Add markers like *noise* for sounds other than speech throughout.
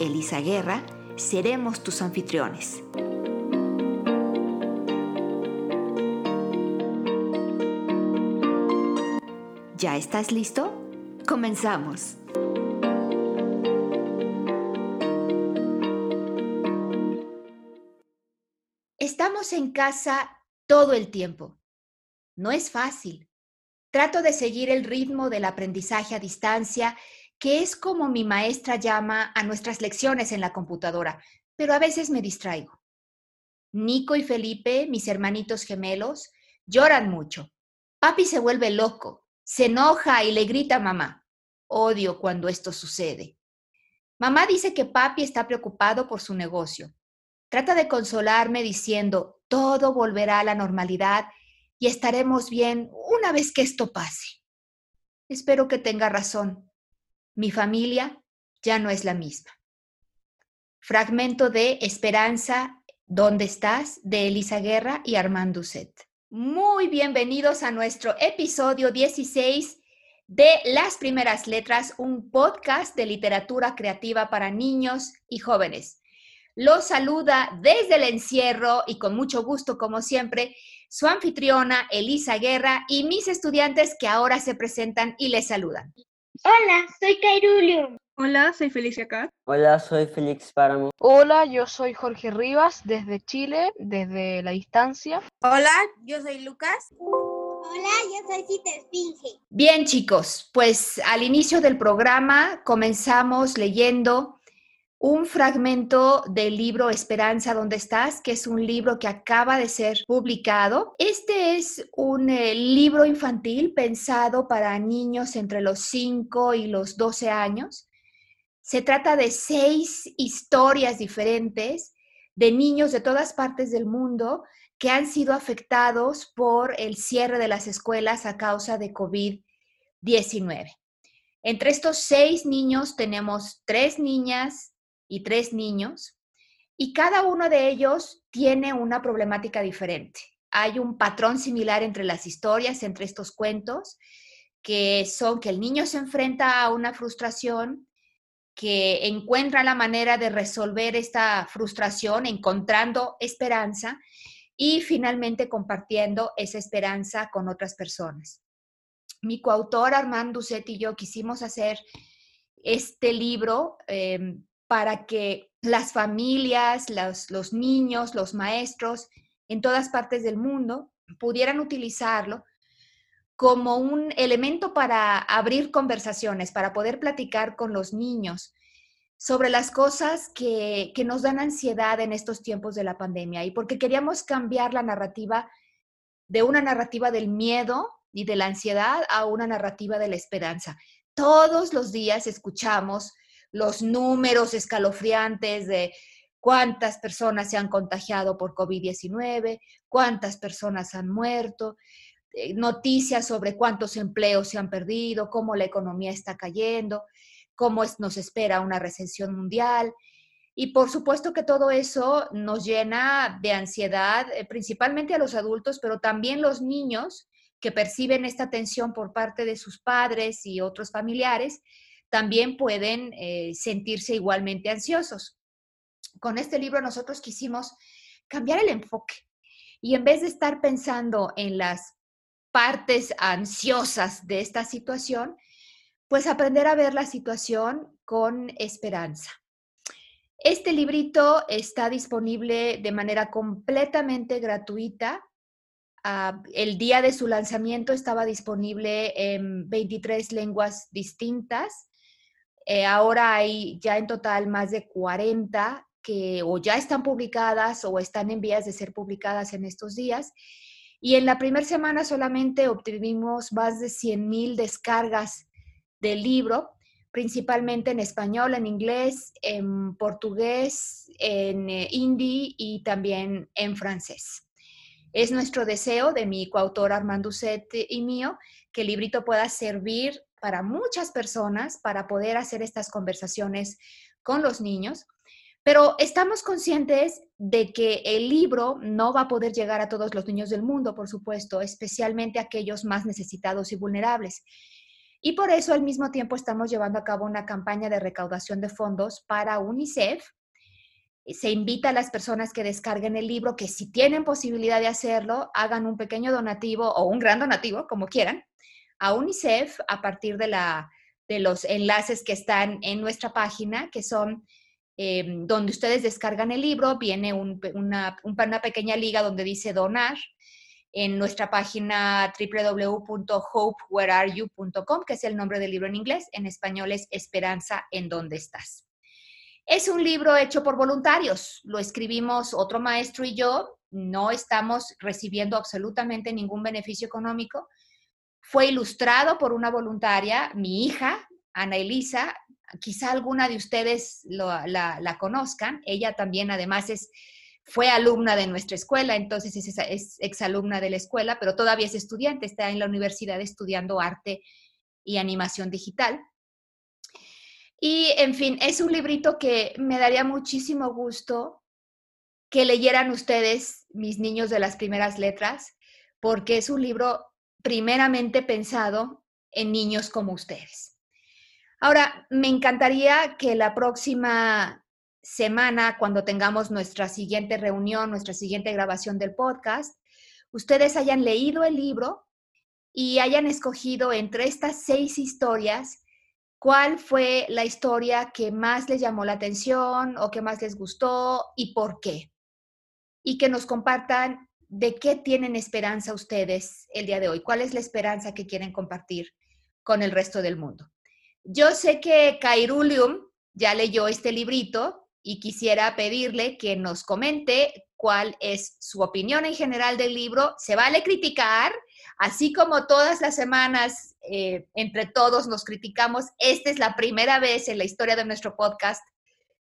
Elisa Guerra, seremos tus anfitriones. ¿Ya estás listo? Comenzamos. Estamos en casa todo el tiempo. No es fácil. Trato de seguir el ritmo del aprendizaje a distancia, que es como mi maestra llama a nuestras lecciones en la computadora, pero a veces me distraigo. Nico y Felipe, mis hermanitos gemelos, lloran mucho. Papi se vuelve loco, se enoja y le grita a mamá. Odio cuando esto sucede. Mamá dice que papi está preocupado por su negocio. Trata de consolarme diciendo, todo volverá a la normalidad y estaremos bien una vez que esto pase. Espero que tenga razón. Mi familia ya no es la misma. Fragmento de Esperanza, ¿dónde estás? de Elisa Guerra y Armando Set. Muy bienvenidos a nuestro episodio 16 de Las Primeras Letras, un podcast de literatura creativa para niños y jóvenes. Los saluda desde el encierro y con mucho gusto, como siempre, su anfitriona Elisa Guerra y mis estudiantes que ahora se presentan y les saludan. Hola, soy Cairulio. Hola, soy Felicia Cat. Hola, soy Félix Páramo. Hola, yo soy Jorge Rivas desde Chile, desde la distancia. Hola, yo soy Lucas. Hola, yo soy Cita Esfinge. Bien, chicos, pues al inicio del programa comenzamos leyendo un fragmento del libro Esperanza, ¿dónde estás? que es un libro que acaba de ser publicado. Este es un eh, libro infantil pensado para niños entre los 5 y los 12 años. Se trata de seis historias diferentes de niños de todas partes del mundo que han sido afectados por el cierre de las escuelas a causa de COVID-19. Entre estos seis niños tenemos tres niñas y tres niños y cada uno de ellos tiene una problemática diferente. Hay un patrón similar entre las historias, entre estos cuentos, que son que el niño se enfrenta a una frustración, que encuentra la manera de resolver esta frustración encontrando esperanza y finalmente compartiendo esa esperanza con otras personas. Mi coautor Armando Ducet y yo quisimos hacer este libro em, para que las familias, los, niños, los maestros en todas partes del mundo pudieran utilizarlo como un elemento para abrir conversaciones, para poder platicar con los niños sobre las cosas que, nos dan ansiedad en estos tiempos de la pandemia y porque queríamos cambiar la narrativa de una narrativa del miedo y de la ansiedad a una narrativa de la esperanza. Todos los días escuchamos los números escalofriantes de cuántas personas se han contagiado por COVID-19, cuántas personas han muerto, eh, noticias sobre cuántos empleos se han perdido, cómo la economía está cayendo, cómo nos espera una recesión mundial. Y por supuesto que todo eso nos llena de ansiedad, eh, principalmente a los adultos, pero también los niños que perciben esta tensión por parte de sus padres y otros familiares, también pueden eh, sentirse igualmente ansiosos. Con este libro nosotros quisimos cambiar el enfoque y en vez de estar pensando en las partes ansiosas de esta situación, pues aprender a ver la situación con esperanza. Este librito está disponible de manera completamente gratuita. Ah, el día de su lanzamiento estaba disponible en 23 lenguas distintas. Eh, ahora hay ya en total más de 40 que o ya están publicadas o están en vías de ser publicadas en estos días. Y en la primera semana solamente obtuvimos más de 100 mil descargas del libro, principalmente en español, en inglés, en portugués, en eh, hindi y también en francés. Es nuestro deseo de mi coautor Armando Set y mío que el librito pueda servir para muchas personas para poder hacer estas conversaciones con los niños, pero estamos conscientes de que el libro no va a poder llegar a todos los niños del mundo, por supuesto, especialmente aquellos más necesitados y vulnerables. Y por eso al mismo tiempo estamos llevando a cabo una campaña de recaudación de fondos para UNICEF. Se invita a las personas que descarguen el libro que si tienen posibilidad de hacerlo, hagan un pequeño donativo o un gran donativo, como quieran, a UNICEF a partir de, la, de los enlaces que están en nuestra página, que son eh, donde ustedes descargan el libro, viene una, una pequeña liga donde dice donar en nuestra página www.hopewhereareyou.com, que es el nombre del libro en inglés, en español es Esperanza en donde estás. Es un libro hecho por voluntarios, lo escribimos otro maestro y yo, no estamos recibiendo absolutamente ningún beneficio económico, fue ilustrado por una voluntaria, mi hija, Ana Elisa, quizá alguna de ustedes la, conozcan. Ella también además es, fue alumna de nuestra escuela, entonces es, es exalumna de la escuela, pero todavía es estudiante, está en la universidad estudiando arte y animación digital. Y en fin, es un librito que me daría muchísimo gusto que leyeran ustedes, mis niños de las primeras letras, porque es un libro primeramente pensado en niños como ustedes. Ahora, me encantaría que la próxima semana, cuando tengamos nuestra siguiente reunión, nuestra siguiente grabación del podcast, ustedes hayan leído el libro y hayan escogido entre estas seis historias cuál fue la historia que más les llamó la atención o que más les gustó y por qué. Y que nos compartan ¿de qué tienen esperanza ustedes el día de hoy? ¿Cuál es la esperanza que quieren compartir con el resto del mundo? Yo sé que Kairulium ya leyó este librito y quisiera pedirle que nos comente cuál es su opinión en general del libro. Se vale criticar, así como todas las semanas eh, entre todos nos criticamos. Esta es la primera vez en la historia de nuestro podcast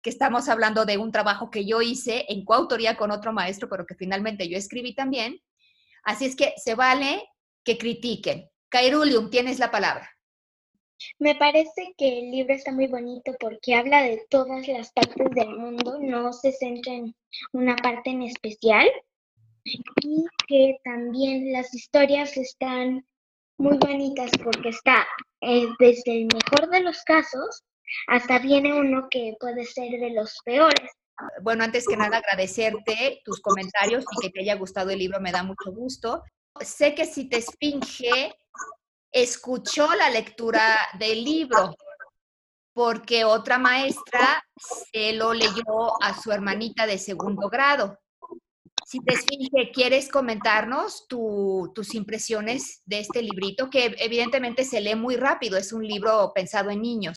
estamos hablando de un trabajo que yo hice en coautoría con otro maestro, pero que finalmente yo escribí también. Así es que se vale que critiquen. Kairulium, tienes la palabra. Me parece que el libro está muy bonito porque habla de todas las partes del mundo, no se centra en una parte en especial y que también las historias están muy bonitas porque está eh, desde el mejor de los casos hasta viene uno que puede ser de los peores. Bueno, antes que nada agradecerte tus comentarios y que te haya gustado el libro, me da mucho gusto. Sé que si te esfinge, escuchó la lectura del libro, porque otra maestra se lo leyó a su hermanita de segundo grado. Si te esfinge, ¿quieres comentarnos tus impresiones de este librito? Que evidentemente se lee muy rápido, es un libro pensado en niños.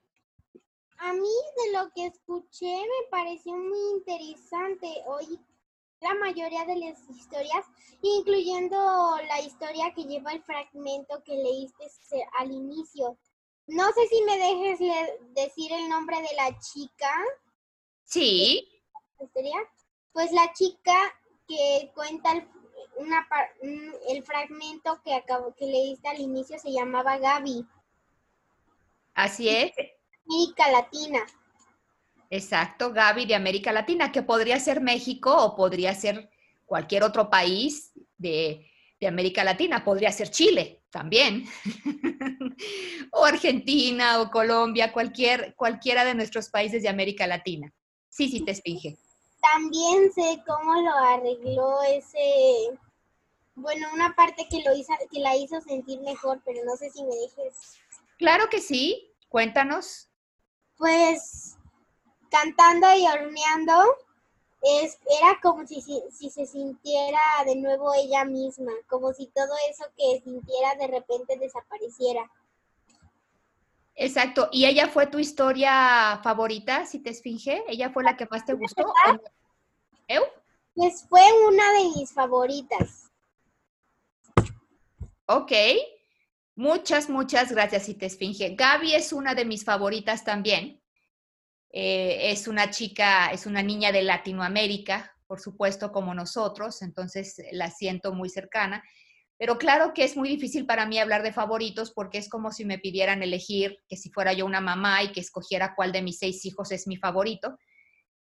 A mí de lo que escuché me pareció muy interesante. Oí la mayoría de las historias, incluyendo la historia que lleva el fragmento que leíste al inicio. No sé si me dejes decir el nombre de la chica. Sí. Pues la chica que cuenta el, una, el fragmento que, acabo, que leíste al inicio se llamaba Gaby. Así es. *laughs* América Latina. Exacto, Gaby de América Latina, que podría ser México o podría ser cualquier otro país de, América Latina, podría ser Chile también, *laughs* o Argentina o Colombia, cualquier, cualquiera de nuestros países de América Latina. Sí, sí, te esfinge. También sé cómo lo arregló ese, bueno, una parte que, lo hizo, que la hizo sentir mejor, pero no sé si me dejes. Claro que sí, cuéntanos pues cantando y horneando, es, era como si, si, se sintiera de nuevo ella misma, como si todo eso que sintiera de repente desapareciera. Exacto. ¿Y ella fue tu historia favorita, si te esfinge? ¿Ella fue la que más te gustó? ¿Eu? Pues fue una de mis favoritas. Ok. Muchas, muchas gracias, y te esfinge. Gaby es una de mis favoritas también. Eh, es una chica, es una niña de Latinoamérica, por supuesto, como nosotros, entonces la siento muy cercana. Pero claro que es muy difícil para mí hablar de favoritos porque es como si me pidieran elegir que si fuera yo una mamá y que escogiera cuál de mis seis hijos es mi favorito.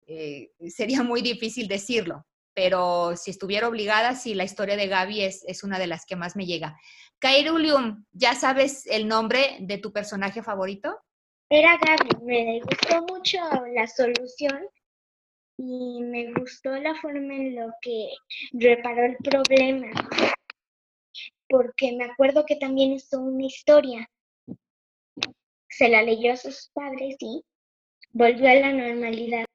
Eh, sería muy difícil decirlo, pero si estuviera obligada, sí, la historia de Gaby es, es una de las que más me llega. Kairulium, ¿ya sabes el nombre de tu personaje favorito? Era Gaby, me gustó mucho la solución y me gustó la forma en lo que reparó el problema, porque me acuerdo que también hizo una historia. Se la leyó a sus padres y volvió a la normalidad.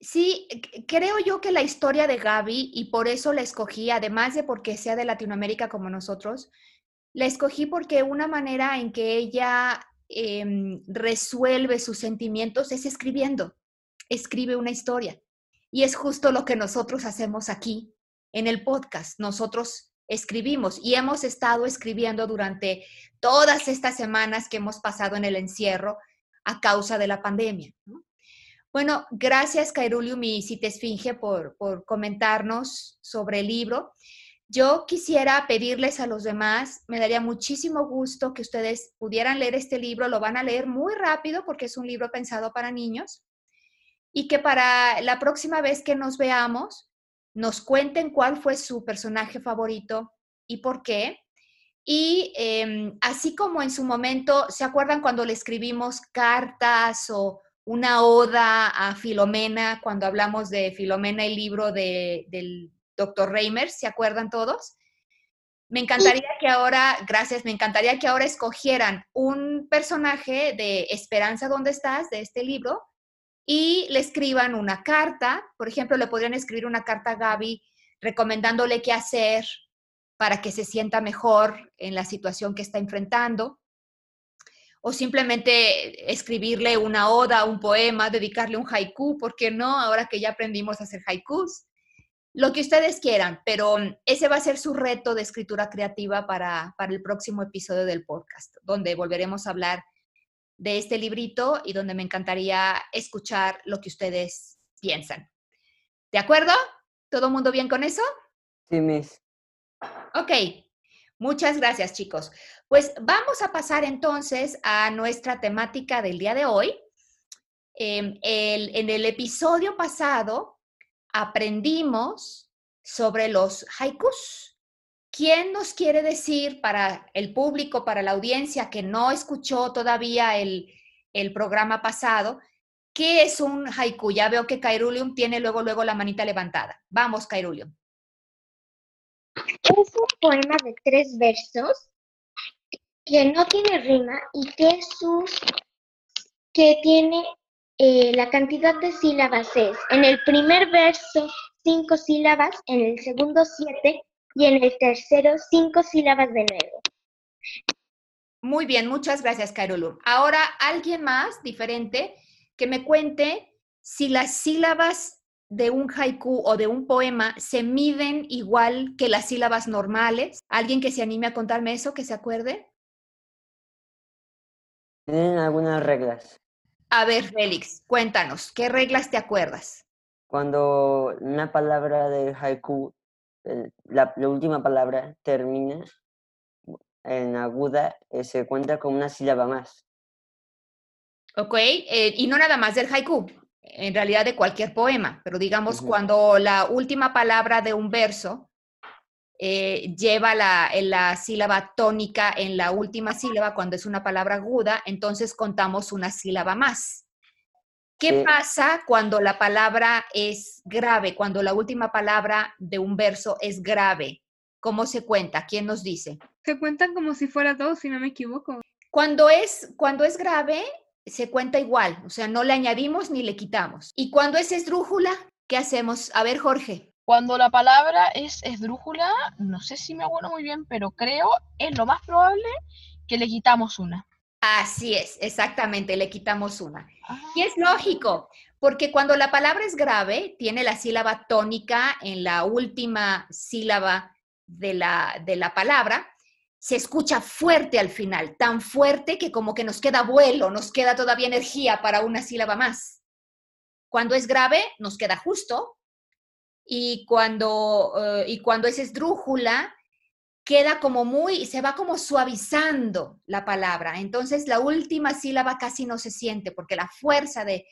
Sí, creo yo que la historia de Gaby, y por eso la escogí, además de porque sea de Latinoamérica como nosotros, la escogí porque una manera en que ella em, resuelve sus sentimientos es escribiendo, escribe una historia. Y es justo lo que nosotros hacemos aquí en el podcast. Nosotros escribimos y hemos estado escribiendo durante todas estas semanas que hemos pasado en el encierro a causa de la pandemia. Bueno, gracias Kairulium y Cite Esfinge por, por comentarnos sobre el libro. Yo quisiera pedirles a los demás, me daría muchísimo gusto que ustedes pudieran leer este libro, lo van a leer muy rápido porque es un libro pensado para niños y que para la próxima vez que nos veamos nos cuenten cuál fue su personaje favorito y por qué. Y em, así como en su momento, ¿se acuerdan cuando le escribimos cartas o una oda a Filomena, cuando hablamos de Filomena, el libro de, del doctor Reimers, ¿se acuerdan todos? Me encantaría que ahora, gracias, me encantaría que ahora escogieran un personaje de Esperanza, ¿dónde estás? de este libro y le escriban una carta. Por ejemplo, le podrían escribir una carta a Gaby recomendándole qué hacer para que se sienta mejor en la situación que está enfrentando o simplemente escribirle una oda, un poema, dedicarle un haiku, ¿por qué no? Ahora que ya aprendimos a hacer haikus. Lo que ustedes quieran, pero ese va a ser su reto de escritura creativa para, para el próximo episodio del podcast, donde volveremos a hablar de este librito y donde me encantaría escuchar lo que ustedes piensan. ¿De acuerdo? ¿Todo mundo bien con eso? Sí, Miss. Ok, muchas gracias chicos. Pues vamos a pasar entonces a nuestra temática del día de hoy. Em, en el episodio pasado aprendimos sobre los haikus. ¿Quién nos quiere decir para el público, para la audiencia que no escuchó todavía el, el programa pasado, qué es un haiku? Ya veo que Kairulium tiene luego, luego la manita levantada. Vamos, Kairulium. Es un poema de tres versos que no tiene rima y que sus que tiene eh, la cantidad de sílabas es en el primer verso cinco sílabas, en el segundo siete y en el tercero cinco sílabas de nuevo. Muy bien, muchas gracias, Carolum. Ahora, alguien más diferente que me cuente si las sílabas de un haiku o de un poema se miden igual que las sílabas normales. ¿Alguien que se anime a contarme eso, que se acuerde? Tienen algunas reglas. A ver, Félix, cuéntanos, ¿qué reglas te acuerdas? Cuando una palabra de haiku, la, última palabra termina en aguda, eh, se cuenta con una sílaba más. Ok, eh, y no nada más del haiku, en realidad de cualquier poema, pero digamos cuando la última palabra de un verso eh, lleva la, la, sílaba tónica en la última sílaba, cuando es una palabra aguda, entonces contamos una sílaba más. ¿Qué pasa cuando la palabra es grave, cuando la última palabra de un verso es grave? ¿Cómo se cuenta? ¿Quién nos dice? Se cuentan como si fuera todo, si no me equivoco. Cuando es, cuando es grave, se cuenta igual, o sea, no le añadimos ni le quitamos. ¿Y cuando es esdrújula? ¿Qué hacemos? A ver, Jorge. Cuando la palabra es esdrújula, no sé si me acuerdo muy bien, pero creo, es lo más probable que le quitamos una. Así es, exactamente, le quitamos una. Y es lógico, porque cuando la palabra es grave, tiene la sílaba tónica en la última sílaba de la, de la palabra, se escucha fuerte al final, tan fuerte que como que nos queda vuelo, nos queda todavía energía para una sílaba más. Cuando es grave, nos queda justo. Y cuando, eh, y cuando es esdrújula, queda como muy, se va como suavizando la palabra. Entonces la última sílaba casi no se siente porque la fuerza de,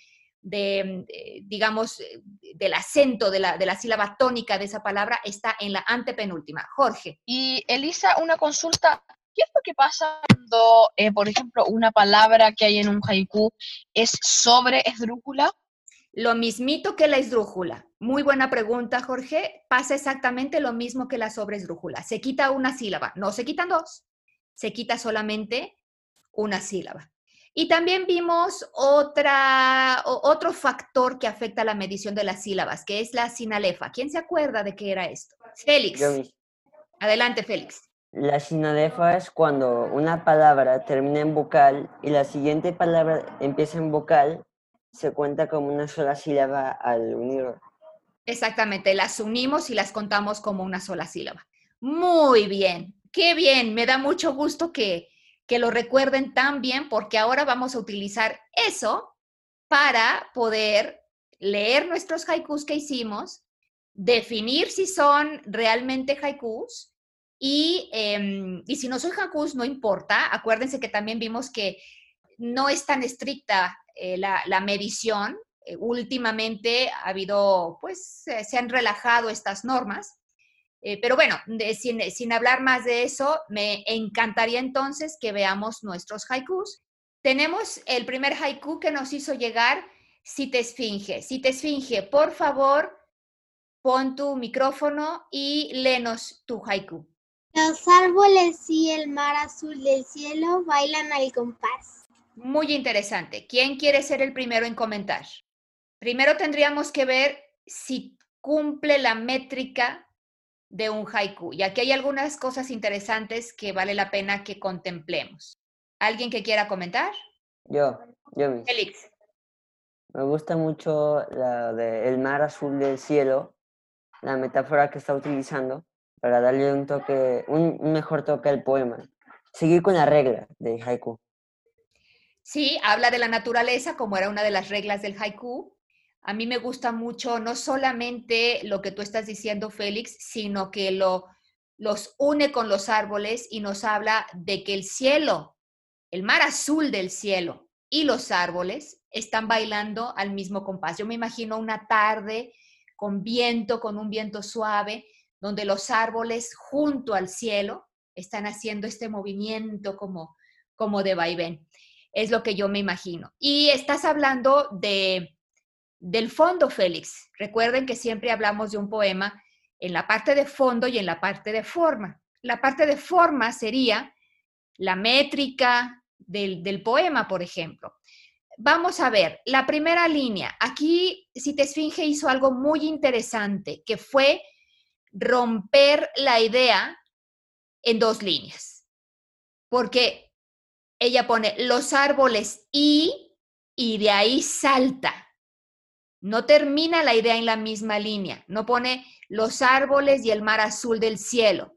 de, eh, digamos, eh, del acento de la, de la sílaba tónica de esa palabra está en la antepenúltima. Jorge. Y Elisa, una consulta. ¿Qué es lo que pasa cuando, eh, por ejemplo, una palabra que hay en un haiku es sobre esdrújula? Lo mismito que la esdrújula. Muy buena pregunta, Jorge. Pasa exactamente lo mismo que la sobre esdrújula. Se quita una sílaba, no se quitan dos, se quita solamente una sílaba. Y también vimos otra, otro factor que afecta la medición de las sílabas, que es la sinalefa. ¿Quién se acuerda de qué era esto? Félix. Adelante, Félix. La sinalefa es cuando una palabra termina en vocal y la siguiente palabra empieza en vocal, se cuenta como una sola sílaba al unirlo. Exactamente, las unimos y las contamos como una sola sílaba. Muy bien, qué bien, me da mucho gusto que, que lo recuerden tan bien porque ahora vamos a utilizar eso para poder leer nuestros haikus que hicimos, definir si son realmente haikus y, em, y si no son haikus, no importa. Acuérdense que también vimos que no es tan estricta eh, la, la, medición. Eh, últimamente ha habido, pues, se han relajado estas normas. Eh, pero bueno, sin, hablar más de eso, me encantaría entonces que veamos nuestros haikus. Tenemos el primer haiku que nos hizo llegar Si te esfinge. Si te esfinge, por favor, pon tu micrófono y léenos tu haiku. Los árboles y el mar azul del cielo bailan al compás. Muy interesante. ¿Quién quiere ser el primero en comentar? Primero tendríamos que ver si cumple la métrica de un haiku. Y aquí hay algunas cosas interesantes que vale la pena que contemplemos. ¿Alguien que quiera comentar? Yo, yo. Félix. Me gusta mucho la de el mar azul del cielo, la metáfora que está utilizando para darle un toque, un, un mejor toque al poema. Seguir con la regla del haiku. Sí, habla de la naturaleza como era una de las reglas del haiku, a mí me gusta mucho no solamente lo que tú estás diciendo, Félix, sino que lo, los une con los árboles y nos habla de que el cielo, el mar azul del cielo y los árboles están bailando al mismo compás. Yo me imagino una tarde con viento, con un viento suave, donde los árboles junto al cielo están haciendo este movimiento como, como de vaivén. Es lo que yo me imagino. Y estás hablando de del fondo, Félix. Recuerden que siempre hablamos de un poema en la parte de fondo y en la parte de forma. La parte de forma sería la métrica del, poema, por ejemplo. Vamos a ver, la primera línea. Aquí, si te esfinge, hizo algo muy interesante, que fue romper la idea en dos líneas. Porque ella pone los árboles y, y de ahí salta no termina la idea en la misma línea, no pone los árboles y el mar azul del cielo.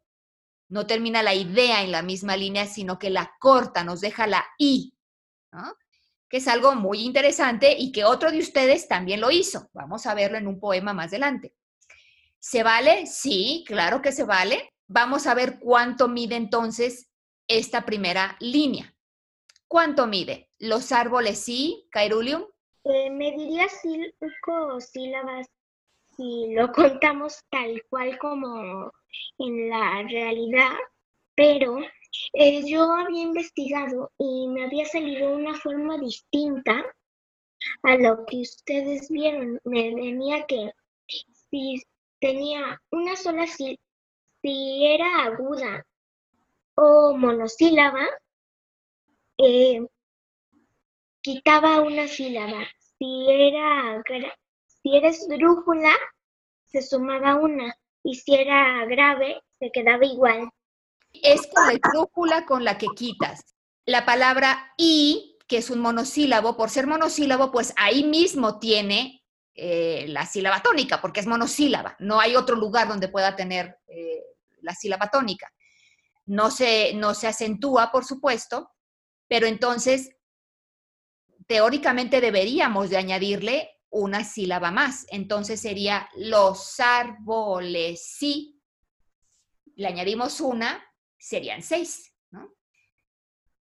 No termina la idea en la misma línea, sino que la corta, nos deja la I, que es algo muy interesante y que otro de ustedes también lo hizo. Vamos a verlo en un poema más adelante. ¿Se vale? Sí, claro que se vale. Vamos a ver cuánto mide entonces esta primera línea. ¿Cuánto mide? Los árboles sí, Cairulium. Eh, me diría cinco sílabas si lo *laughs* contamos tal cual como en la realidad, pero eh, yo había investigado y me había salido una forma distinta a lo que ustedes vieron. Me venía que si tenía una sola sílaba, si era aguda o monosílaba, eh, quitaba una sílaba si era si drújula, se sumaba una, y si era grave, se quedaba igual. Es con la drújula con la que quitas. La palabra y, que es un monosílabo, por ser monosílabo, pues ahí mismo tiene eh, la sílaba tónica, porque es monosílaba. No hay otro lugar donde pueda tener eh, la sílaba tónica. no se, no se acentúa, por supuesto, pero entonces teóricamente deberíamos de añadirle una sílaba más. Entonces sería los árboles sí. Le añadimos una, serían seis, ¿no?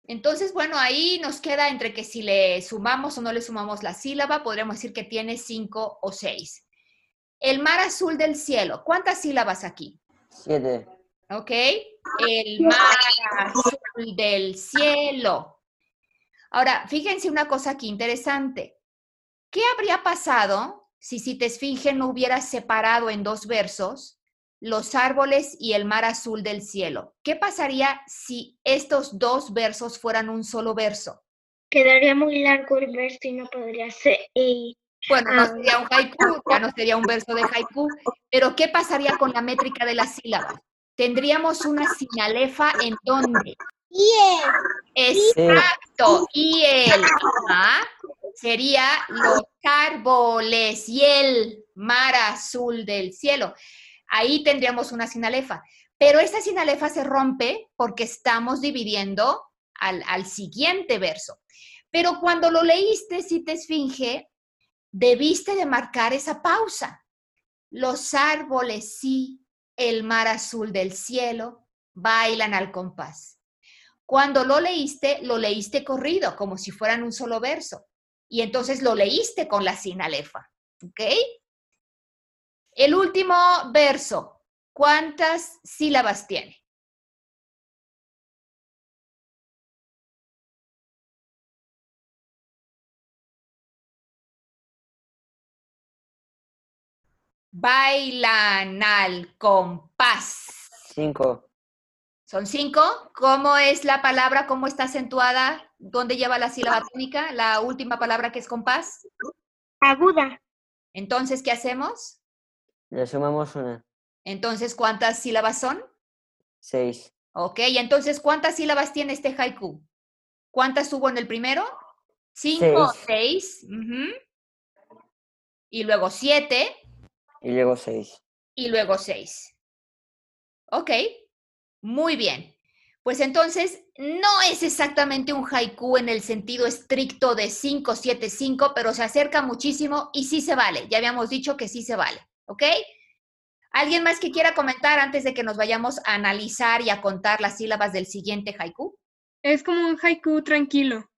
Entonces, bueno, ahí nos queda entre que si le sumamos o no le sumamos la sílaba, podríamos decir que tiene cinco o seis. El mar azul del cielo, ¿cuántas sílabas aquí? Siete. ¿Ok? El mar azul del cielo. Ahora, fíjense una cosa aquí interesante. ¿Qué habría pasado si Cita Esfinge no hubiera separado en dos versos los árboles y el mar azul del cielo? ¿Qué pasaría si estos dos versos fueran un solo verso? Quedaría muy largo el verso y no podría ser. y- Bueno, no Ah. sería un haiku, ya no sería un verso de haiku, pero ¿qué pasaría con la métrica de las sílabas? Tendríamos una sinalefa en donde Exacto. Y el ajá, sería los árboles y el mar azul del cielo. Ahí tendríamos una sinalefa. Pero esta sinalefa se rompe porque estamos dividiendo al, al siguiente verso. Pero cuando lo leíste, si te esfinge, debiste de marcar esa pausa. Los árboles sí, el mar azul del cielo, bailan al compás. Cuando lo leíste, lo leíste corrido, como si fueran un solo verso. Y entonces lo leíste con la sinalefa. ¿Ok? El último verso, ¿cuántas sílabas tiene? Bailan al compás. Cinco. Son cinco. ¿Cómo es la palabra? ¿Cómo está acentuada? ¿Dónde lleva la sílaba tónica? La última palabra que es compás. Aguda. Entonces, ¿qué hacemos? Le sumamos una. Entonces, ¿cuántas sílabas son? Seis. Ok, y entonces, ¿cuántas sílabas tiene este haiku? ¿Cuántas hubo en el primero? Cinco, seis. Y luego siete, Y luego seis. y luego seis. Ok, muy bien. Pues entonces, no es exactamente un haiku en el sentido estricto de 5, 7, 5, pero se acerca muchísimo y sí se vale. Ya habíamos dicho que sí se vale, ¿ok? ¿Alguien más que quiera comentar antes de que nos vayamos a analizar y a contar las sílabas del siguiente haiku? Es como un haiku tranquilo.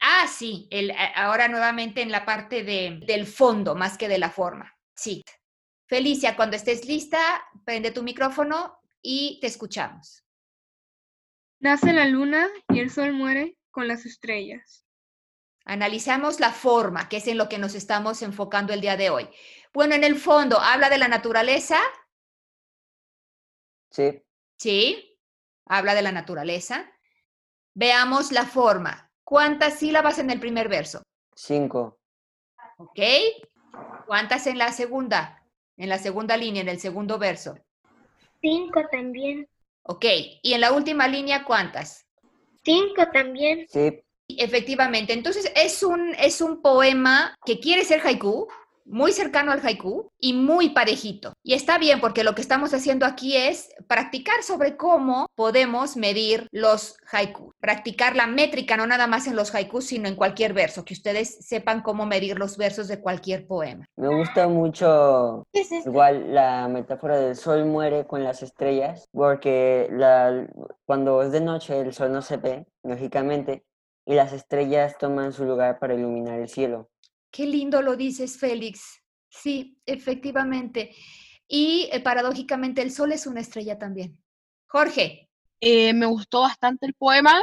Ah, sí, el, ahora nuevamente en la parte de, del fondo más que de la forma. Sí. Felicia, cuando estés lista, prende tu micrófono y te escuchamos. Nace la luna y el sol muere con las estrellas. Analizamos la forma, que es en lo que nos estamos enfocando el día de hoy. Bueno, en el fondo, habla de la naturaleza, Sí. sí, habla de la naturaleza. Veamos la forma. ¿Cuántas sílabas en el primer verso? Cinco. ¿Ok? ¿Cuántas en la segunda? En la segunda línea, en el segundo verso. Cinco también. Ok, y en la última línea, ¿cuántas? Cinco también. Sí. Efectivamente, entonces es un, es un poema que quiere ser haiku, muy cercano al haiku y muy parejito. Y está bien porque lo que estamos haciendo aquí es practicar sobre cómo podemos medir los haiku, practicar la métrica no nada más en los haikus, sino en cualquier verso, que ustedes sepan cómo medir los versos de cualquier poema. Me gusta mucho ¿Qué es igual la metáfora del sol muere con las estrellas, porque la, cuando es de noche el sol no se ve, lógicamente, y las estrellas toman su lugar para iluminar el cielo. Qué lindo lo dices, Félix. Sí, efectivamente. Y eh, paradójicamente el sol es una estrella también. Jorge, Eh, me gustó bastante el poema,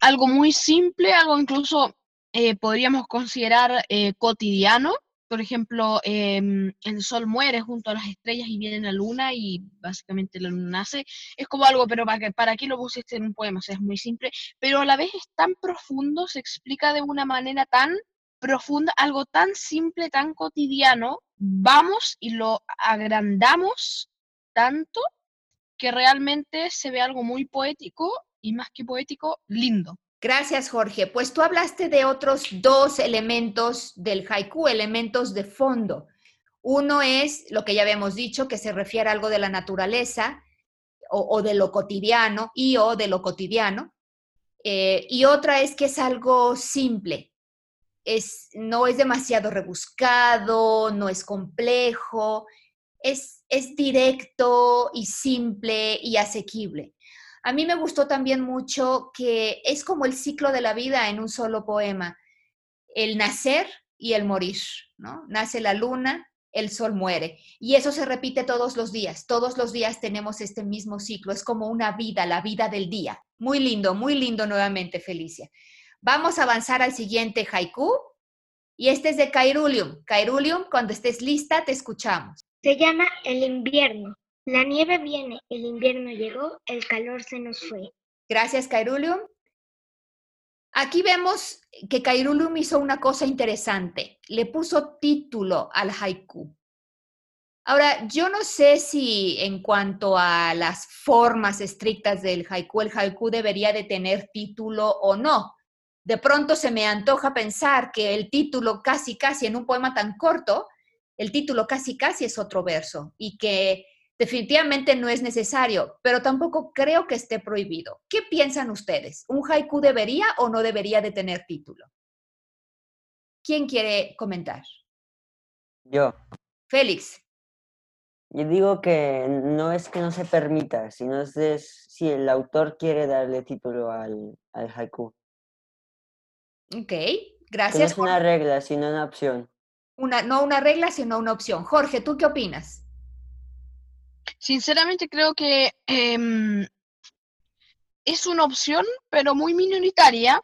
algo muy simple, algo incluso eh, podríamos considerar cotidiano. Por ejemplo, em, el sol muere junto a las estrellas y viene la luna y básicamente la luna nace. Es como algo, pero ¿para qué, para qué lo pusiste en un poema? O sea, es muy simple, pero a la vez es tan profundo, se explica de una manera tan profunda, algo tan simple, tan cotidiano. Vamos y lo agrandamos tanto que realmente se ve algo muy poético y más que poético, lindo. gracias, Jorge. Pues tú hablaste de otros dos elementos del haiku, elementos de fondo. Uno es lo que ya habíamos dicho, que se refiere a algo de la naturaleza. o, de lo cotidiano, y o de lo cotidiano. Eh, y otra es que es algo simple, no es demasiado rebuscado, no es complejo, es, es directo y simple y asequible. A mí me gustó también mucho que es como el ciclo de la vida en un solo poema, el nacer y el morir, ¿no? Nace la luna, el sol muere. Y eso se repite todos los días. Todos los días tenemos este mismo ciclo. Es como una vida, la vida del día. Muy lindo, muy lindo nuevamente, Felicia. Vamos a avanzar al siguiente haiku. Y este es de Cairulium. Cairulium, cuando estés lista, te escuchamos. Se llama El invierno. La nieve viene, el invierno llegó, el calor se nos fue. Gracias, Cairulium. Aquí vemos que Cairulium hizo una cosa interesante. Le puso título al haiku. Ahora, yo no sé si en cuanto a las formas estrictas del haiku, el haiku debería de tener título o no. De pronto se me antoja pensar que el título casi, casi en un poema tan corto, el título casi, casi es otro verso y que Definitivamente no es necesario, pero tampoco creo que esté prohibido. ¿Qué piensan ustedes? ¿Un haiku debería o no debería de tener título? ¿Quién quiere comentar? Yo. Félix. Yo digo que no es que no se permita, sino es si el autor quiere darle título al, al haiku. Ok, gracias. no es una regla, sino una opción. Una, no una regla, sino una opción. Jorge, ¿tú qué opinas? Sinceramente creo que em, es una opción, pero muy minoritaria,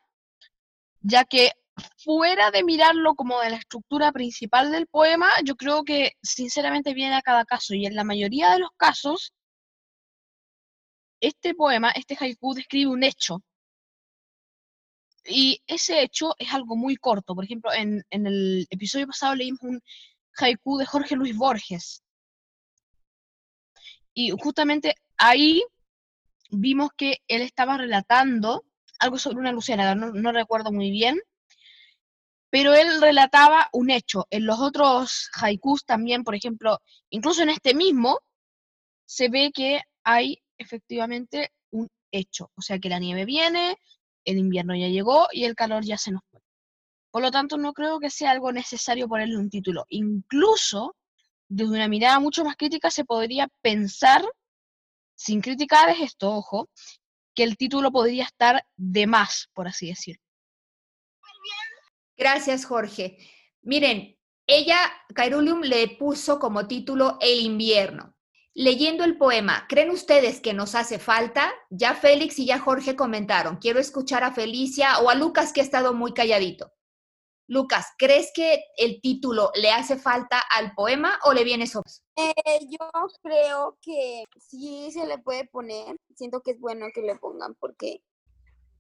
ya que fuera de mirarlo como de la estructura principal del poema, yo creo que sinceramente viene a cada caso y en la mayoría de los casos, este poema, este haiku describe un hecho. Y ese hecho es algo muy corto. Por ejemplo, en, en el episodio pasado leímos un haiku de Jorge Luis Borges, y justamente ahí vimos que él estaba relatando algo sobre una luciérnaga, no, recuerdo muy bien, pero él relataba un hecho. En los otros haikus también, por ejemplo, incluso en este mismo, se ve que hay efectivamente un hecho, o sea que la nieve viene, el invierno ya llegó y el calor ya se nos fue. Por lo tanto, no creo que sea algo necesario ponerle un título. Incluso desde una mirada mucho más crítica se podría pensar, sin criticar esto, ojo, que el título podría estar de más, por así decir. Gracias, Jorge. Miren, ella, Cairulium, le puso como título El invierno. Leyendo el poema, ¿creen ustedes que nos hace falta? Ya Félix y ya Jorge comentaron. Quiero escuchar a Felicia o a Lucas que ha estado muy calladito. Lucas, ¿crees que el título le hace falta al poema o le viene sobre? Eh, yo creo que sí se le puede poner. Siento que es bueno que le pongan porque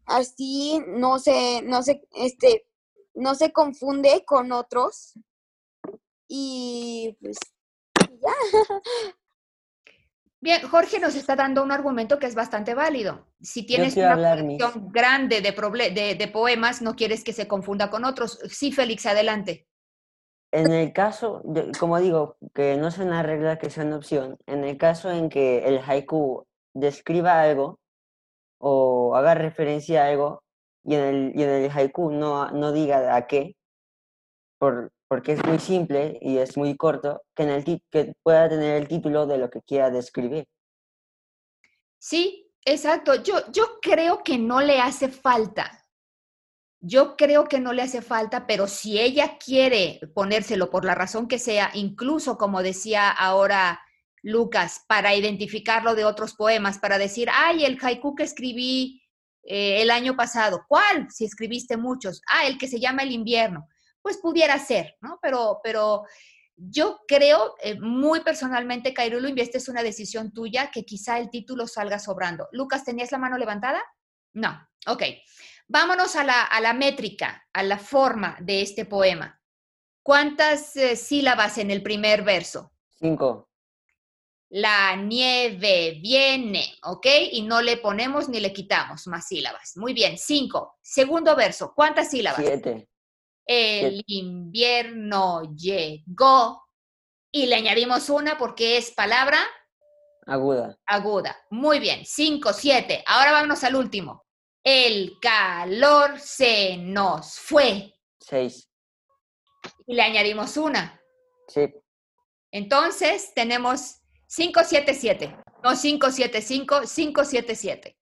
así no se, no se, este, no se confunde con otros. Y pues ya. *laughs* Bien, Jorge nos está dando un argumento que es bastante válido. Si tienes una colección grande de, de, poemas, no quieres que se confunda con otros. Sí, Félix, adelante. En el caso, como digo, que no es una regla que sea una opción, en el caso en que el haiku describa algo o haga referencia a algo y en el, y en el haiku no, no diga a qué, por, porque es muy simple y es muy corto, que, pueda tener el título de lo que quiera describir. Sí, exacto. Yo, yo creo que no le hace falta. Yo creo que no le hace falta, pero si ella quiere ponérselo por la razón que sea, incluso como decía ahora Lucas, para identificarlo de otros poemas, para decir, ay, el haiku que escribí eh, el año pasado, ¿cuál? Si escribiste muchos, ah, el que se llama El invierno pues pudiera ser, ¿no? Pero, pero yo creo eh, muy personalmente, Cairulo, y esta es una decisión tuya, que quizá el título salga sobrando. Lucas, ¿tenías la mano levantada? No, ok. Vámonos a la, a la métrica, a la forma de este poema. ¿Cuántas eh, sílabas en el primer verso? Cinco. La nieve viene, ¿ok? Y no le ponemos ni le quitamos más sílabas. Muy bien, cinco. Segundo verso, ¿cuántas sílabas? Siete. El invierno llegó y le añadimos una porque es palabra Aguda. Aguda. Muy bien. Cinco, siete. Ahora vámonos al último. El calor se nos fue. Seis. Y le añadimos una. Sí. Entonces tenemos 577. No 575, 577.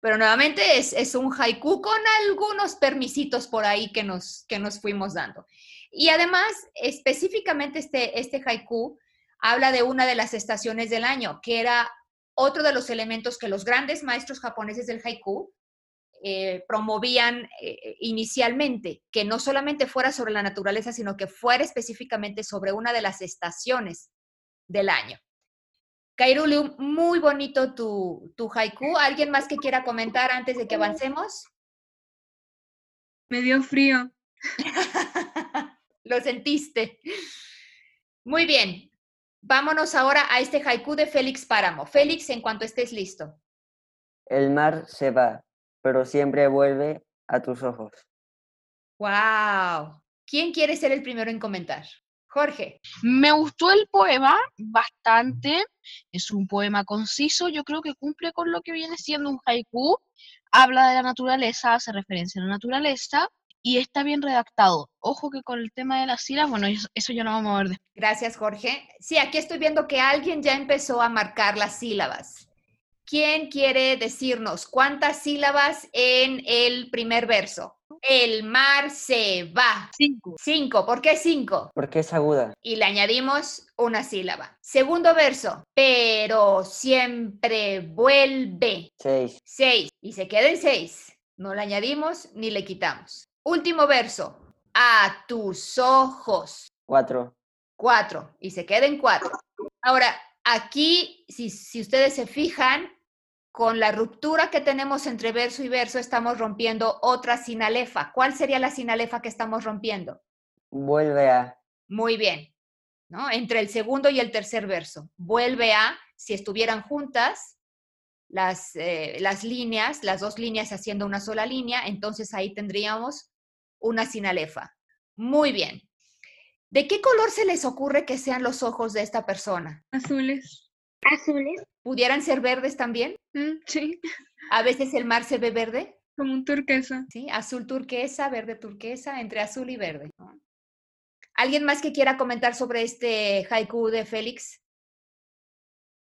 Pero nuevamente es, un haiku con algunos permisitos por ahí que nos, que nos fuimos dando. Y además, específicamente este, este haiku habla de una de las estaciones del año, que era otro de los elementos que los grandes maestros japoneses del haiku eh, promovían eh, inicialmente, que no solamente fuera sobre la naturaleza, sino que fuera específicamente sobre una de las estaciones del año. Kairuli, muy bonito tu, tu haiku. ¿Alguien más que quiera comentar antes de que avancemos? Me dio frío. *laughs* Lo sentiste. Muy bien. Vámonos ahora a este haiku de Félix Páramo. Félix, en cuanto estés listo. El mar se va, pero siempre vuelve a tus ojos. ¡Wow! ¿Quién quiere ser el primero en comentar? Jorge. Me gustó el poema bastante. Es un poema conciso. Yo creo que cumple con lo que viene siendo un haiku. Habla de la naturaleza, hace referencia a la naturaleza y está bien redactado. Ojo que con el tema de las sílabas, bueno, eso, ya no vamos a ver. Gracias, Jorge. Sí, aquí estoy viendo que alguien ya empezó a marcar las sílabas. ¿Quién quiere decirnos cuántas sílabas en el primer verso? El mar se va. Cinco. Cinco. ¿Por qué cinco? Porque es aguda. Y le añadimos una sílaba. Segundo verso. Pero siempre vuelve. Seis. Seis. Y se queda en seis. No le añadimos ni le quitamos. Último verso. A tus ojos. Cuatro. Cuatro. Y se queda en cuatro. Ahora, aquí, si, si ustedes se fijan, con la ruptura que tenemos entre verso y verso, estamos rompiendo otra sinalefa. ¿Cuál sería la sinalefa que estamos rompiendo? Vuelve a. Muy bien. ¿no? Entre el segundo y el tercer verso. Vuelve a, si estuvieran juntas, las, eh, las líneas, las dos líneas haciendo una sola línea, entonces ahí tendríamos una sinalefa. Muy bien. ¿De qué color se les ocurre que sean los ojos de esta persona? Azules. Azules. ¿Pudieran ser verdes también? Mm, sí. A veces el mar se ve verde. Como un turquesa. Sí, azul turquesa, verde turquesa, entre azul y verde. ¿Alguien más que quiera comentar sobre este haiku de Félix?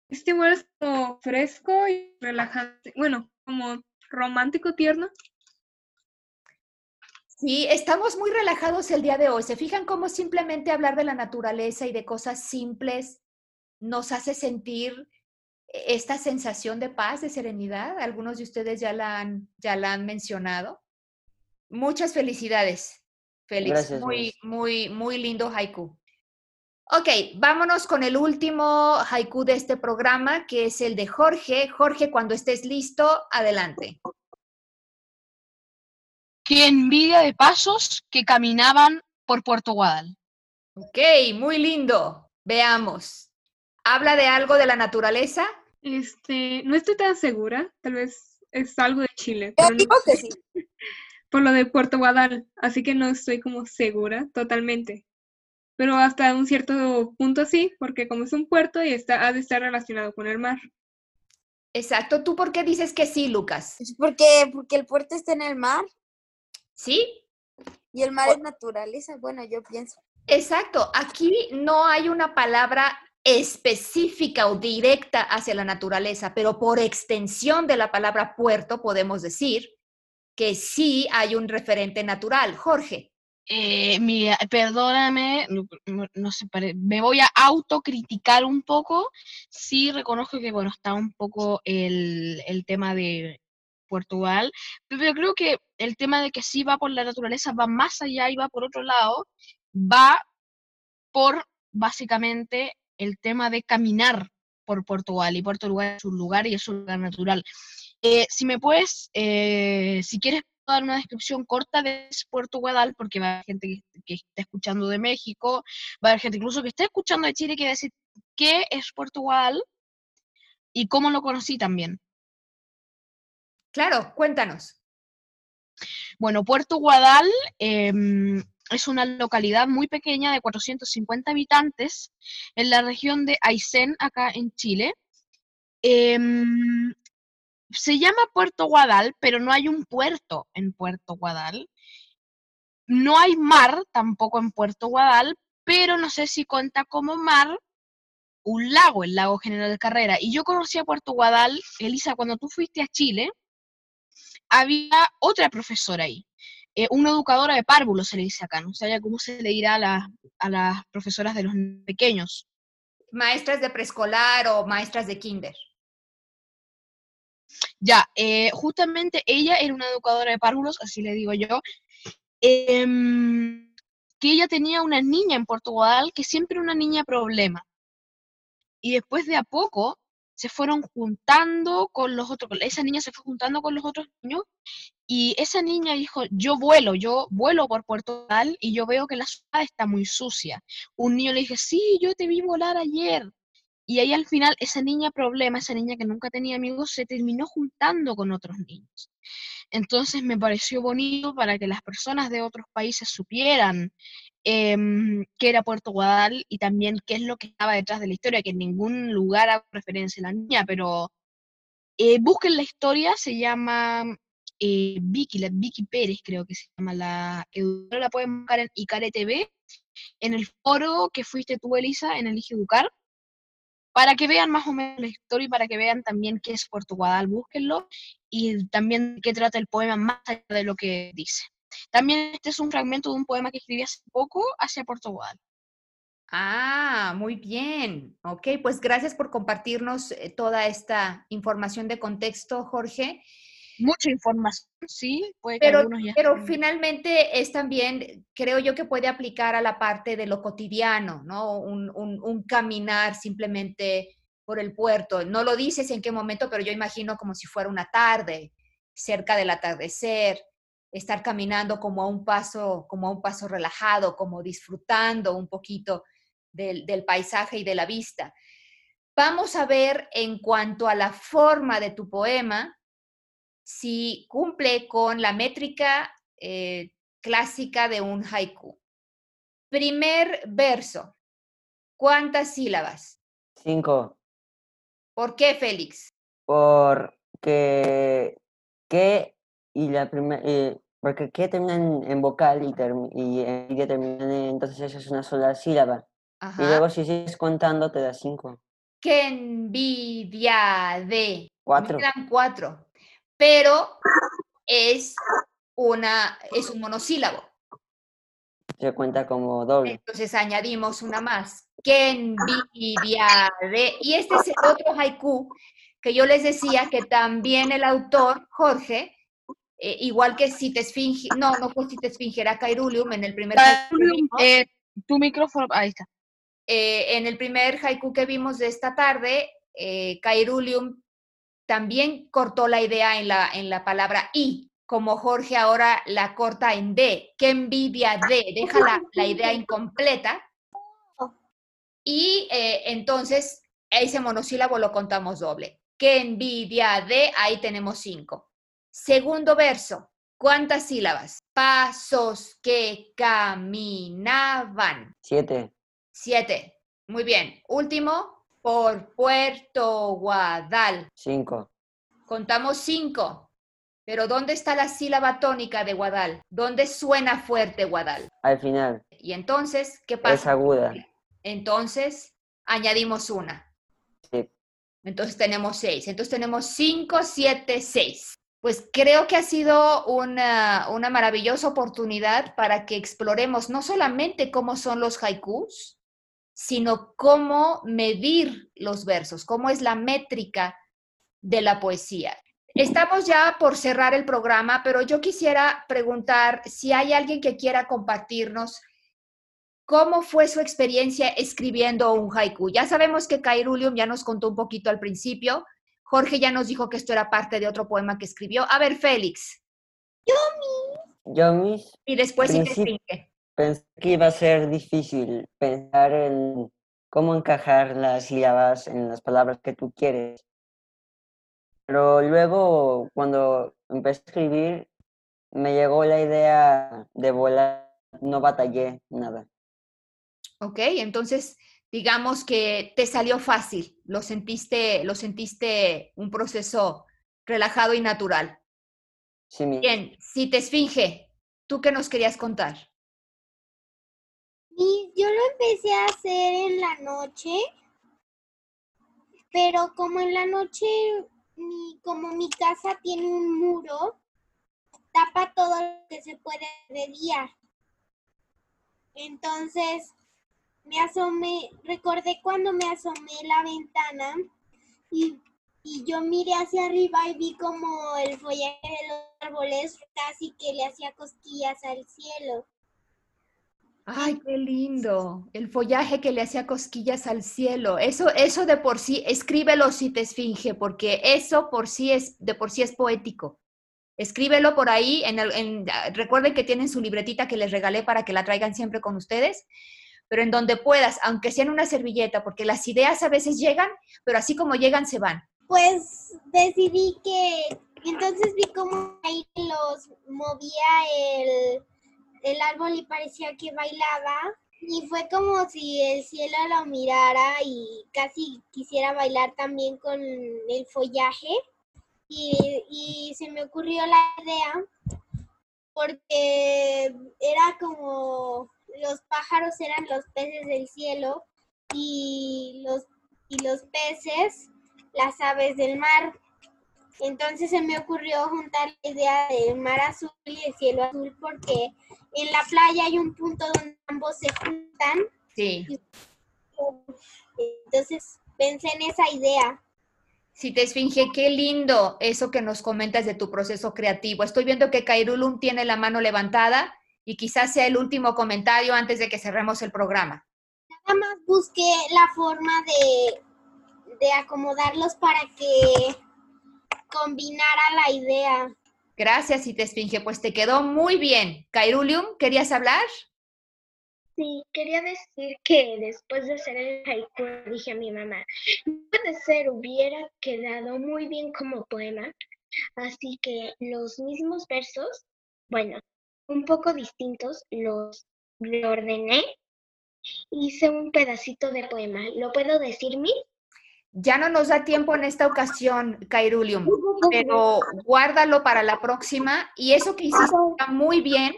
Este igual es como fresco y relajante. Bueno, como romántico, tierno. Sí, estamos muy relajados el día de hoy. ¿Se fijan cómo simplemente hablar de la naturaleza y de cosas simples nos hace sentir esta sensación de paz, de serenidad? Algunos de ustedes ya la han, ya la han mencionado. Muchas felicidades, Félix. muy, muy, muy lindo haiku. Ok, vámonos con el último haiku de este programa, que es el de Jorge. Jorge, cuando estés listo, adelante. Qué envidia de pasos que caminaban por Puerto Guadal. Ok, muy lindo. Veamos. ¿Habla de algo de la naturaleza? Este, no estoy tan segura. Tal vez es algo de Chile. Pero digo que sí. *laughs* Por lo de Puerto Guadal. Así que no estoy como segura totalmente. Pero hasta un cierto punto sí, porque como es un puerto y está, ha de estar relacionado con el mar. Exacto. ¿Tú por qué dices que sí, Lucas? Porque, porque el puerto está en el mar. ¿Sí? Y el mar es naturaleza, bueno, yo pienso. Exacto, aquí no hay una palabra específica o directa hacia la naturaleza, pero por extensión de la palabra puerto podemos decir que sí hay un referente natural. Jorge. Eh, mira, perdóname, no, sé, me voy a autocriticar un poco. Sí reconozco que, bueno, está un poco el, el tema de Portugal, pero creo que el tema de que sí va por la naturaleza va más allá y va por otro lado, va por básicamente el tema de caminar por Portugal y Portugal es un lugar y es un lugar natural. Eh, si me puedes, eh, si quieres dar una descripción corta de Puerto Guadal, porque va a haber gente que, que, está escuchando de México, va a haber gente incluso que está escuchando de Chile que decir qué es Puerto Guadal y cómo lo conocí también. Claro, cuéntanos. Bueno, Puerto Guadal em, es una localidad muy pequeña de 450 habitantes en la región de Aysén, acá en Chile. Em, se llama Puerto Guadal, pero no hay un puerto en Puerto Guadal. No hay mar tampoco en Puerto Guadal, pero no sé si cuenta como mar un lago, el lago General Carrera. Y yo conocí a Puerto Guadal, Elisa, cuando tú fuiste a Chile, había otra profesora ahí, eh, una educadora de párvulos se le dice acá, no sé cómo se le dirá a, a las profesoras de los pequeños. Maestras de preescolar o maestras de kinder. Ya, eh, justamente ella era una educadora de párvulos, así le digo yo, em, que ella tenía una niña en Portugal que siempre era una niña problema. Y después de a poco se fueron juntando con los otros, esa niña se fue juntando con los otros niños y esa niña dijo, yo vuelo, yo vuelo por Portugal y yo veo que la ciudad está muy sucia. Un niño le dije, sí, yo te vi volar ayer. Y ahí al final esa niña problema, esa niña que nunca tenía amigos, se terminó juntando con otros niños. Entonces me pareció bonito para que las personas de otros países supieran em, qué era Puerto Guadal y también qué es lo que estaba detrás de la historia, que en ningún lugar hago referencia a la niña, pero eh, busquen la historia, se llama eh, Vicky, la Vicky Pérez creo que se llama la educadora, la pueden buscar en Icare TV, en el foro que fuiste tú, Elisa, en Elige Educar para que vean más o menos la historia y para que vean también qué es Puerto Guadal, búsquenlo y también qué trata el poema más allá de lo que dice. También este es un fragmento de un poema que escribí hace poco hacia Puerto Guadal. Ah, muy bien. Ok, pues gracias por compartirnos eh, toda esta información de contexto, Jorge mucha información, sí, puede pero, pero finalmente es también, creo yo que puede aplicar a la parte de lo cotidiano, ¿no? Un, un, caminar simplemente por el puerto. No lo dices en qué momento, pero yo imagino como si fuera una tarde, cerca del atardecer, estar caminando como a un paso, como a un paso relajado, como disfrutando un poquito del, del paisaje y de la vista. Vamos a ver en cuanto a la forma de tu poema, si cumple con la métrica eh, clásica de un haiku. Primer verso. ¿Cuántas sílabas? Cinco. ¿Por qué, Félix? Porque que y la primera eh, porque que terminan en, vocal y, y, y terminan en, entonces es una sola sílaba. Y luego si sigues contando te da cinco. ¡Qué envidia de! Cuatro. Me cuatro pero es, una, es un monosílabo. Se cuenta como doble. Entonces añadimos una más. ¡Qué envidia de! Y este es el otro haiku que yo les decía que también el autor, Jorge, eh, igual que si te esfinge, no, no fue si te esfinge, era Cairulium en el primer haiku. Eh, tu micrófono, ahí está. Eh, en el primer haiku que vimos de esta tarde, eh, Cairulium también cortó la idea en la, en la palabra y, como Jorge ahora la corta en D. Qué envidia de, deja la, idea incompleta. Y eh, entonces ese monosílabo lo contamos doble. Qué envidia de, ahí tenemos cinco. Segundo verso, ¿cuántas sílabas? Pasos que caminaban. Siete. Siete. Muy bien. Último, por Puerto Guadal. Cinco. Contamos cinco. Pero ¿dónde está la sílaba tónica de Guadal? ¿Dónde suena fuerte Guadal? Al final. Y entonces, ¿qué pasa? Es aguda. Entonces, añadimos una. Sí. Entonces tenemos seis. Entonces tenemos cinco, siete, seis. Pues creo que ha sido una, una maravillosa oportunidad para que exploremos no solamente cómo son los haikus, sino cómo medir los versos, cómo es la métrica de la poesía. Estamos ya por cerrar el programa, pero yo quisiera preguntar si hay alguien que quiera compartirnos cómo fue su experiencia escribiendo un haiku. Ya sabemos que Kairulium ya nos contó un poquito al principio. Jorge ya nos dijo que esto era parte de otro poema que escribió. A ver, Félix. Yomi. Y después Pensé que iba a ser difícil pensar en cómo encajar las sílabas en las palabras que tú quieres. Pero luego, cuando empecé a escribir, me llegó la idea de volar, no batallé nada. Ok, entonces digamos que te salió fácil, lo sentiste, lo sentiste un proceso relajado y natural. Sí, Bien, si te esfinge, ¿tú qué nos querías contar? Empecé a hacer en la noche, pero como en la noche, mi, como mi casa tiene un muro, tapa todo lo que se puede de día. Entonces, me asomé, recordé cuando me asomé la ventana y, y yo miré hacia arriba y vi como el follaje de los árboles casi que le hacía cosquillas al cielo. Ay, qué lindo. El follaje que le hacía cosquillas al cielo. Eso, eso de por sí, escríbelo si te esfinge, porque eso por sí es, de por sí es poético. Escríbelo por ahí. En el- en- ah, recuerden que tienen su libretita que les regalé para que la traigan siempre con ustedes, pero en donde puedas, aunque sea en una servilleta, porque las ideas a veces llegan, pero así como llegan, se van. Pues decidí que, entonces vi cómo ahí los movía el, el árbol y parecía que bailaba. Y fue como si el cielo lo mirara y casi quisiera bailar también con el follaje. Y, y se me ocurrió la idea porque era como los pájaros eran los peces del cielo y los, y los peces las aves del mar. Entonces se me ocurrió juntar la idea del mar azul y el cielo azul porque en la playa hay un punto donde ambos se juntan. Sí. Entonces pensé en esa idea. Si te esfinge, qué lindo eso que nos comentas de tu proceso creativo. Estoy viendo que Kairulum tiene la mano levantada y quizás sea el último comentario antes de que cerremos el programa. Nada más busqué la forma de, de acomodarlos para que combinara la idea. Gracias, si te esfinge, pues te quedó muy bien. Kairulium, ¿querías hablar? Sí, quería decir que después de hacer el haiku dije a mi mamá, no puede ser, hubiera quedado muy bien como poema, así que los mismos versos, bueno, un poco distintos, los reordené, hice un pedacito de poema. ¿Lo puedo decir, mi? Ya no nos da tiempo en esta ocasión, Kairulium, pero guárdalo para la próxima. Y eso que hiciste está muy bien.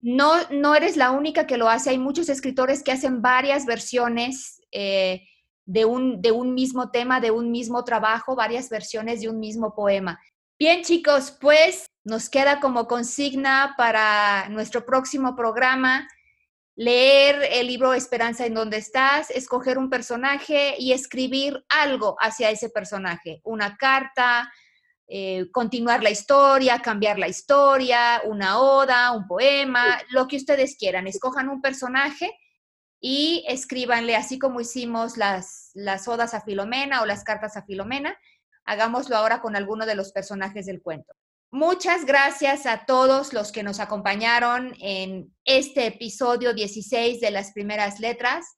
No, no eres la única que lo hace. Hay muchos escritores que hacen varias versiones eh, de, un, de un mismo tema, de un mismo trabajo, varias versiones de un mismo poema. Bien, chicos, pues nos queda como consigna para nuestro próximo programa leer el libro Esperanza en donde estás, escoger un personaje y escribir algo hacia ese personaje, una carta, eh, continuar la historia, cambiar la historia, una oda, un poema, lo que ustedes quieran. Escojan un personaje y escríbanle, así como hicimos las, las odas a Filomena o las cartas a Filomena, hagámoslo ahora con alguno de los personajes del cuento. Muchas gracias a todos los que nos acompañaron en este episodio 16 de las primeras letras.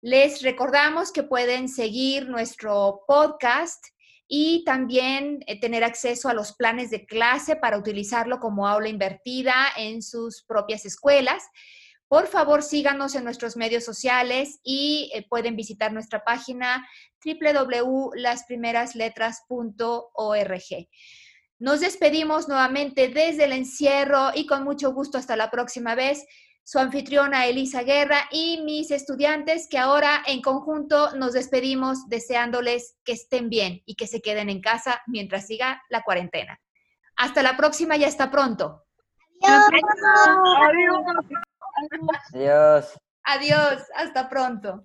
Les recordamos que pueden seguir nuestro podcast y también eh, tener acceso a los planes de clase para utilizarlo como aula invertida en sus propias escuelas. Por favor, síganos en nuestros medios sociales y eh, pueden visitar nuestra página www.lasprimerasletras.org. Nos despedimos nuevamente desde el encierro y con mucho gusto hasta la próxima vez. Su anfitriona Elisa Guerra y mis estudiantes que ahora en conjunto nos despedimos deseándoles que estén bien y que se queden en casa mientras siga la cuarentena. Hasta la próxima y hasta pronto. Adiós. Adiós, hasta pronto.